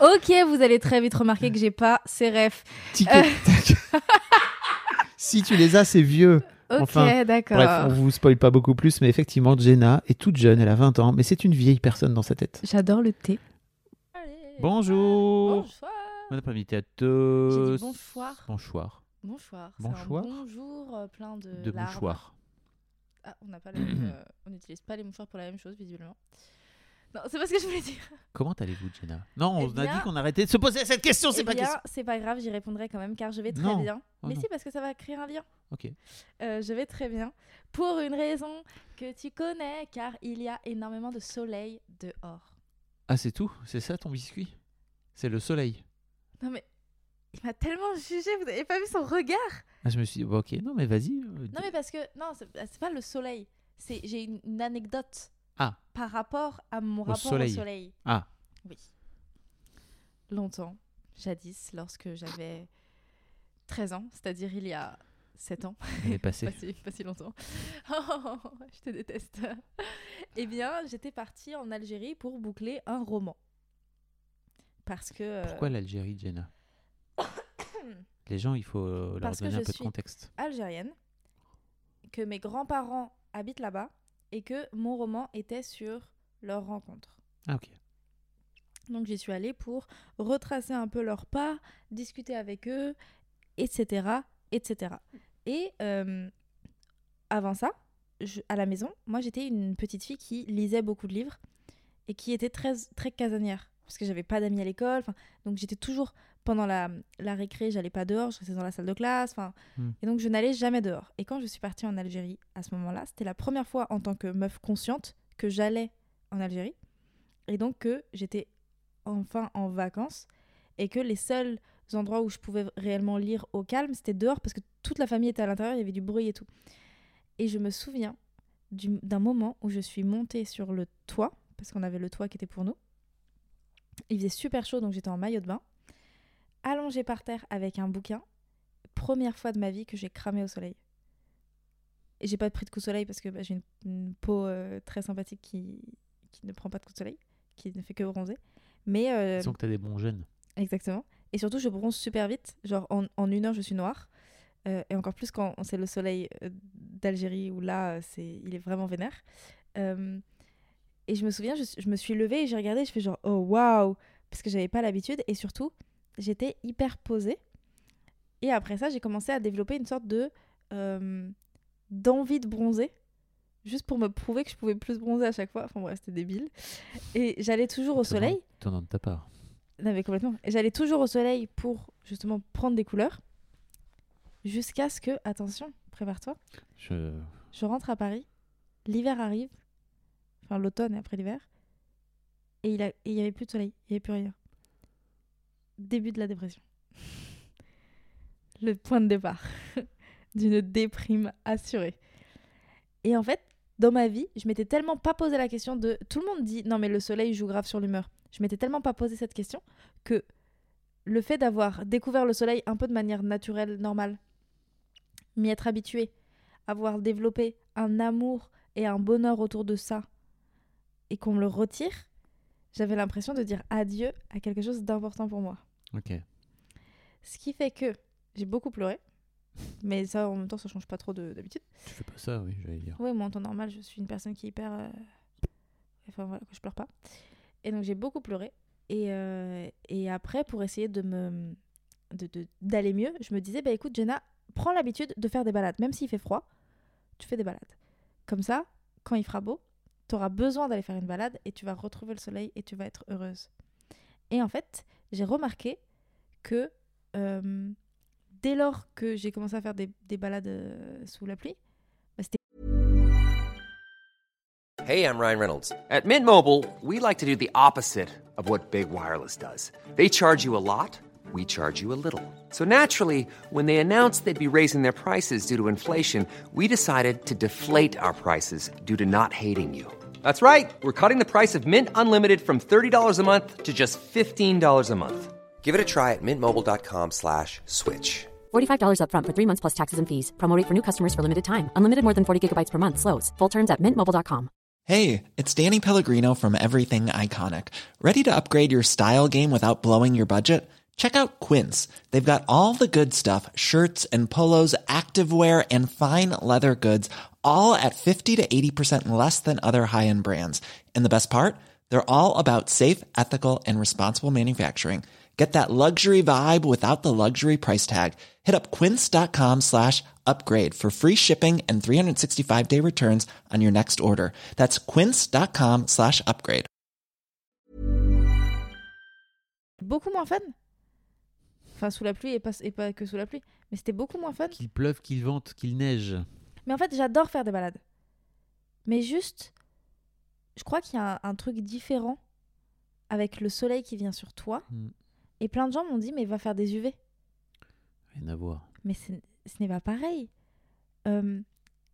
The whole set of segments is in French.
Ok, vous allez très vite remarquer que j'ai pas ces refs. Tic Euh. si tu les as, c'est vieux. Ok, Enfin, d'accord. Bref, on vous spoil pas beaucoup plus, mais effectivement, Jenna est toute jeune, elle a 20 ans, mais c'est une vieille personne dans sa tête. J'adore le thé. Bonjour Bonsoir. Bon après-midi à tous. bonsoir. Bonsoir. Bonsoir. Bonsoir. un bonjour euh, plein de, De larmes. mouchoirs. Ah, on pas euh, on n'utilise pas les mouchoirs pour la même chose visiblement. Non, c'est pas ce que je voulais dire. Comment allez-vous, Jenna Non, Eh on a bien- dit qu'on arrêtait de se poser cette question, c'est Eh pas bien, question. c'est pas grave, j'y répondrai quand même car je vais très Non. bien. Oh Mais non. si, parce que ça va créer un lien. Ok. Euh, je vais très bien. Pour une raison que tu connais, car il y a énormément de soleil dehors. Ah, c'est tout? C'est ça ton biscuit? C'est le soleil. Non mais, il m'a tellement jugé, vous avez pas vu son regard? Ah, je me suis dit, bon, ok, non, mais vas-y. euh, Non mais parce que, non, c'est c'est pas le soleil. J'ai une, une anecdote Ah. par rapport à mon Au rapport soleil. au soleil. Ah, Oui. Longtemps, jadis, lorsque j'avais 13 ans, c'est-à-dire il y a 7 ans. elle est passée. pas, si, pas si longtemps. je te déteste. eh bien, j'étais partie en Algérie pour boucler un roman. Parce que. euh, Pourquoi l'Algérie, Jenna? Les gens, il faut euh, leur Parce donner un peu de suis- contexte. algérienne, que mes grands-parents habitent là-bas et que mon roman était sur leur rencontre. Ah, ok. Donc j'y suis allée pour retracer un peu leurs pas, discuter avec eux, etc. etc. Et euh, avant ça, je- à la maison, moi j'étais une petite fille qui lisait beaucoup de livres et qui était très, très casanière. Parce que j'avais pas d'amis à l'école. Donc j'étais toujours, pendant la, la récré, j'allais pas dehors, je restais dans la salle de classe. Hmm. Et donc je n'allais jamais dehors. Et quand je suis partie en Algérie à ce moment-là, c'était la première fois en tant que meuf consciente que j'allais en Algérie. Et donc que j'étais enfin en vacances et que les seuls endroits où je pouvais réellement lire au calme, c'était dehors parce que toute la famille était à l'intérieur, il y avait du bruit et tout. Et je me souviens du- d'un moment où je suis montée sur le toit, parce qu'on avait le toit qui était pour nous. Il faisait super chaud, donc j'étais en maillot de bain, allongée par terre avec un bouquin. Première fois de ma vie que j'ai cramé au soleil. Et j'ai pas pris de coup de soleil parce que bah, j'ai une, une peau euh, très sympathique qui, qui ne prend pas de coup de soleil, qui ne fait que bronzer. Mais euh, Disons que t'as des bons jeunes. Exactement. Et surtout, je bronze super vite. Genre, en, en une heure, je suis noire. Euh, et encore plus quand c'est le soleil euh, d'Algérie, où là, c'est, il est vraiment vénère. Et je me souviens, je, je me suis levée et j'ai regardé, je fais genre, oh waouh Parce que j'avais pas l'habitude. Et surtout, j'étais hyper posée. Et après ça, j'ai commencé à développer une sorte de euh, d'envie de bronzer. Juste pour me prouver que je pouvais plus bronzer à chaque fois. Enfin bref, c'était débile. Et j'allais toujours au soleil. étonnant de ta part. Non, mais complètement. Et j'allais toujours au soleil pour justement prendre des couleurs. Jusqu'à ce que, attention, prépare-toi, Je... je rentre à Paris, l'hiver arrive, enfin l'automne après l'hiver, et il a- et il n'y avait plus de soleil, il n'y avait plus rien. Début de la dépression. Le point de départ d'une déprime assurée. Et en fait, dans ma vie, je m'étais tellement pas posé la question de. Tout le monde dit non, mais le soleil joue grave sur l'humeur. Je m'étais tellement pas posé cette question que le fait d'avoir découvert le soleil un peu de manière naturelle, normale, m'y être habitué, avoir développé un amour et un bonheur autour de ça, et qu'on me le retire, j'avais l'impression de dire adieu à quelque chose d'important pour moi. Ok. Ce qui fait que j'ai beaucoup pleuré, mais ça en même temps ça change pas trop de- d'habitude. Tu fais pas ça, oui, j'allais dire. Ouais, moi en temps normal, je suis une personne qui est hyper. euh, Enfin voilà, que je pleure pas. Et donc j'ai beaucoup pleuré. Et, euh, et après, pour essayer de me de- de- d'aller mieux, je me disais, bah écoute, Jenna, prends l'habitude de faire des balades. Même s'il fait froid, tu fais des balades. Comme ça, quand il fera beau, tu auras besoin d'aller faire une balade et tu vas retrouver le soleil et tu vas être heureuse. Et en fait, j'ai remarqué que euh, dès lors que j'ai commencé à faire des, des balades euh, sous la pluie, bah, c'était Hey, I'm Ryan Reynolds. At Mint Mobile, we like to do the opposite of what Big Wireless does. They charge you a lot, we charge you a little. So naturally, when they announced they'd be raising their prices due to inflation, we decided to deflate our prices due to not hating you. That's right. We're cutting the price of Mint Unlimited from $30 a month to just $15 a month. Give it a try at mintmobile.com slash switch. $45 upfront for three months plus taxes and fees. Promo rate for new customers for limited time. Unlimited more than 40 gigabytes per month. Slows. Full terms at mintmobile.com. Hey, it's Danny Pellegrino from Everything Iconic. Ready to upgrade your style game without blowing your budget? Check out Quince. They've got all the good stuff shirts and polos, activewear, and fine leather goods, all at 50 to 80% less than other high end brands. And the best part? They're all about safe, ethical, and responsible manufacturing. Get that luxury vibe without the luxury price tag. Hit up quince.com slash upgrade for free shipping and 365 day returns on your next order. That's quince.com slash upgrade. beaucoup moins fun. Enfin, sous la pluie et pas, et pas que sous la pluie. Mais c'était beaucoup moins fun. Qu'il pleuve, qu'il vente, qu'il neige. Mais en fait, j'adore faire des balades. Mais juste, je crois qu'il y a un, un truc différent avec le soleil qui vient sur toi. Mm. Et plein de gens m'ont dit, mais va faire des UV. Rien à voir. Mais ce n'est pas pareil. Euh,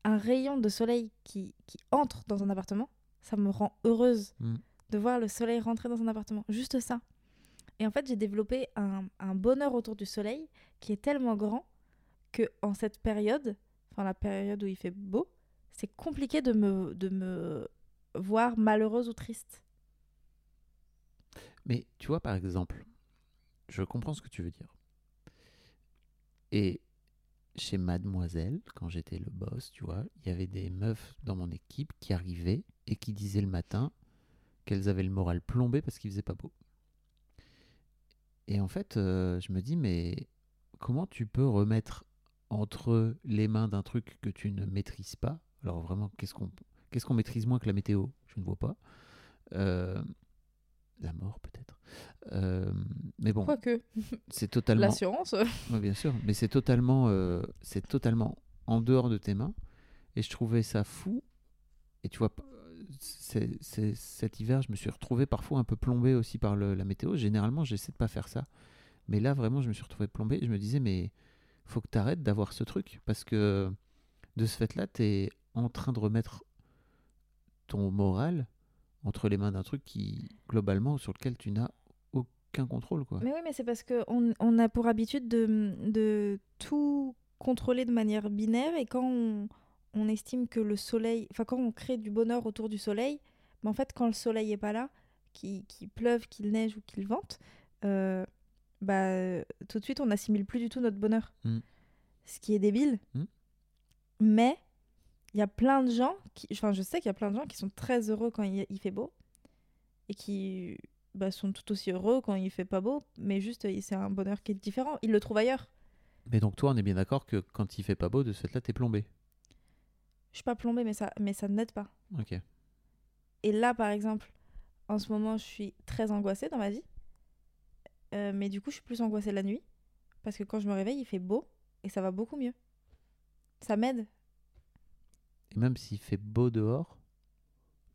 un rayon de soleil qui, qui entre dans un appartement, ça me rend heureuse Mm. de voir le soleil rentrer dans un appartement. Juste ça. Et en fait, j'ai développé un, un bonheur autour du soleil qui est tellement grand que en cette période, la période où il fait beau, c'est compliqué de me, de me voir malheureuse ou triste. Mais tu vois, par exemple, je comprends ce que tu veux dire. Et chez Mademoiselle, quand j'étais le boss, tu vois, il y avait des meufs dans mon équipe qui arrivaient et qui disaient le matin qu'elles avaient le moral plombé parce qu'il faisait pas beau. Et en fait, euh, je me dis, mais comment tu peux remettre entre les mains d'un truc que tu ne maîtrises pas Alors vraiment, qu'est-ce qu'on qu'est-ce qu'on maîtrise moins que la météo? Je ne vois pas. Euh, la mort peut-être. Euh, mais bon, Quoique, c'est totalement. l'assurance. Ouais, bien sûr, mais c'est totalement, euh, c'est totalement en dehors de tes mains. Et je trouvais ça fou. Et tu vois, c'est, c'est- cet hiver, je me suis retrouvé parfois un peu plombé aussi par le- la météo. Généralement, j'essaie de pas faire ça. Mais là, vraiment, je me suis retrouvé plombé. Et je me disais, mais faut que tu arrêtes d'avoir ce truc. Parce que de ce fait-là, tu es en train de remettre ton moral entre les mains d'un truc qui, globalement, sur lequel tu n'as aucun contrôle. Quoi. Mais oui, mais c'est parce qu'on on a pour habitude de, tout contrôler de manière binaire et quand on, estime que le soleil, enfin quand on crée du bonheur autour du soleil, mais en fait quand le soleil est pas là, qu'il qu'il pleuve, qu'il neige ou qu'il vente, euh, bah euh, tout de suite on n'assimile plus du tout notre bonheur. Mm. Ce qui est débile. Mm. Mais il y a plein de gens, qui, enfin je sais qu'il y a plein de gens qui sont très heureux quand il, il fait beau et qui bah, sont tout aussi heureux quand il fait pas beau, mais juste euh, c'est un bonheur qui est différent. Ils le trouvent ailleurs. Mais donc toi, on est bien d'accord que quand il fait pas beau, de ce fait-là, t'es plombé. Je suis pas plombée, mais ça, mais ça n'aide pas. Ok. Et là, par exemple, en ce moment, je suis très angoissée dans ma vie. Euh, mais du coup, je suis plus angoissée la nuit. Parce que quand je me réveille, il fait beau et ça va beaucoup mieux. Ça m'aide. Et même s'il fait beau dehors,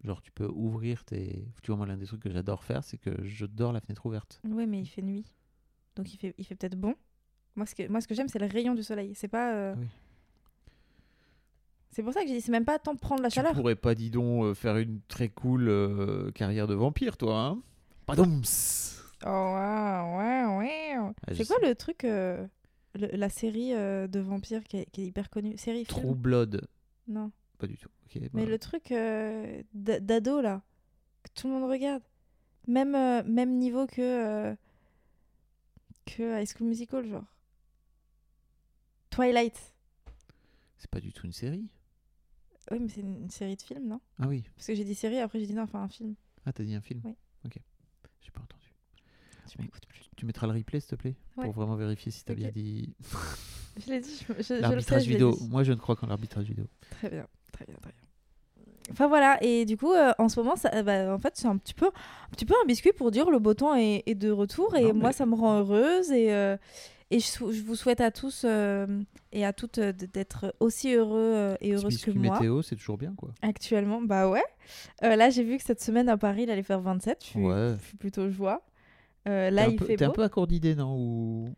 genre tu peux ouvrir tes. Tu vois, moi, l'un des trucs que j'adore faire, c'est que je dors la fenêtre ouverte. Oui, mais il fait nuit. Donc il fait, il fait peut-être bon. Moi, ce que, moi, ce que j'aime, c'est le rayon du soleil. C'est pas. euh, Oui. C'est pour ça que j'ai dit, c'est même pas tant prendre la Tu chaleur. pourrais pas, dis donc, euh, faire une très cool carrière de vampire, toi, hein Padoums Oh, waouh. Ah, je C'est quoi sais. le truc, euh, le- la série euh, de vampires qui est, qui est hyper connue? Série film? True Blood. Non. Pas du tout. Ok, Mais bah, le truc euh, d- d'ado, là, que tout le monde regarde. Même, euh, même niveau que, euh, que High School Musical, genre. Twilight. C'est pas du tout une série? Oui, mais c'est une, une série de films, non? Ah oui. Parce que j'ai dit série, après j'ai dit non, enfin un film. Ah, t'as dit un film? Oui. Ok. J'ai pas entendu. Tu m'écoutes plus. Tu mettras le replay, s'il te plaît Ouais. Pour vraiment vérifier si t'as Ok. bien dit. Je l'ai dit, je, je- je le sais, L'arbitrage vidéo. dit. Moi, je ne crois qu'en l'arbitrage vidéo. Très bien, très bien, très bien. Enfin voilà, et du coup, euh, en ce moment, ça, bah, en fait, c'est un petit peu, un petit peu un biscuit pour dire le beau temps est, est de retour et Non, moi, mais- ça me rend heureuse et, euh, et je, vous souhaite à tous euh, et à toutes d'être aussi heureux et Ce heureuses que moi. météo, c'est toujours bien, quoi. Actuellement, bah ouais. Là, j'ai vu que cette semaine à Paris, il allait faire 27. Je suis, Ouais. je suis plutôt joie. Euh, là, il peu- fait T'es un peu accordidé, non Ou...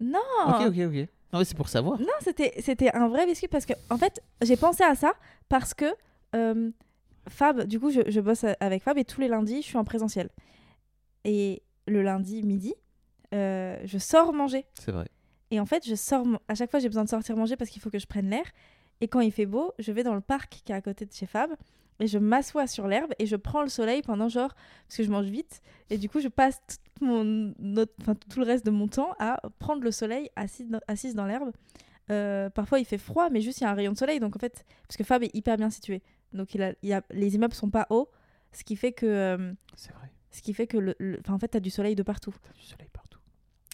Non. Ok, ok, ok. Non, mais c'est pour savoir. Non, c'était c'était un vrai biscuit parce que, en fait, j'ai pensé à ça parce que euh, Fab, du coup, je, je bosse avec Fab et tous les lundis, je suis en présentiel. Et le lundi midi, euh, je sors manger. C'est vrai. Et en fait, je sors à chaque fois, j'ai besoin de sortir manger parce qu'il faut que je prenne l'air. Et quand il fait beau, je vais dans le parc qui est à côté de chez Fab et je m'assois sur l'herbe et je prends le soleil pendant genre parce que je mange vite et du coup je passe mon enfin, tout le reste de mon temps à prendre le soleil assis dans- assise dans l'herbe. Euh, parfois il fait froid mais juste il y a un rayon de soleil donc en fait parce que Fab est hyper bien situé donc il a, il y a- les immeubles sont pas hauts ce qui fait que euh, C'est vrai. ce qui fait que le, en fait t'as du soleil de partout. T'as du soleil partout.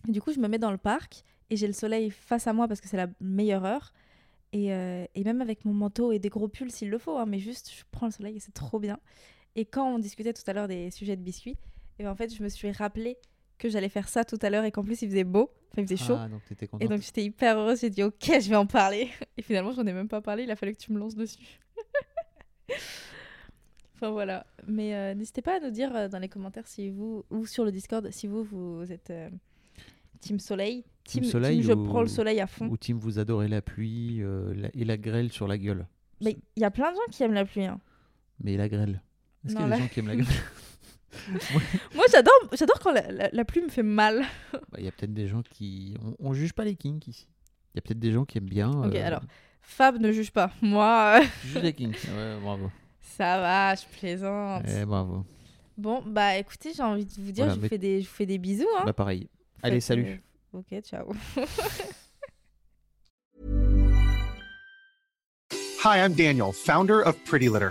Et du coup, je me mets dans le parc et j'ai le soleil face à moi parce que c'est la meilleure heure. Et, euh, et même avec mon manteau et des gros pulls s'il le faut, hein, mais juste je prends le soleil et c'est trop bien. Et quand on discutait tout à l'heure des sujets de biscuits, et ben, en fait, je me suis rappelé que j'allais faire ça tout à l'heure et qu'en plus il faisait beau, enfin il faisait chaud. Ah, donc t'étais Et donc j'étais hyper heureuse, j'ai dit ok, je vais en parler. Et finalement, j'en ai même pas parlé, il a fallu que tu me lances dessus. enfin voilà. Mais euh, n'hésitez pas à nous dire euh, dans les commentaires si vous, ou sur le Discord, si vous, vous êtes euh, Team Soleil, Team Team, Soleil team je ou- prends le soleil à fond. Ou Tim, vous adorez la pluie la- et la grêle sur la gueule. Mais il y a plein de gens qui aiment la pluie. hein. Mais la grêle. Est-ce qu'il y a des gens qui aiment la grêle? Moi j'adore, j'adore quand la, la- la pluie me fait mal. Bah, Il y a peut-être des gens qui. On, on juge pas les kinks ici. Il y a peut-être des gens qui aiment bien. Ok, euh, alors Fab ne juge pas. Moi, euh, Tu juges les kinks. Ouais, bravo. ça va, je plaisante. Eh, bravo. Bon, bah écoutez, j'ai envie de vous dire, Voilà, je, vous mais- fais des, je vous fais des bisous. Hein. Bah, pareil. Allez, salut. euh, Ok, ciao. Hi, I'm Daniel, founder of Pretty Litter.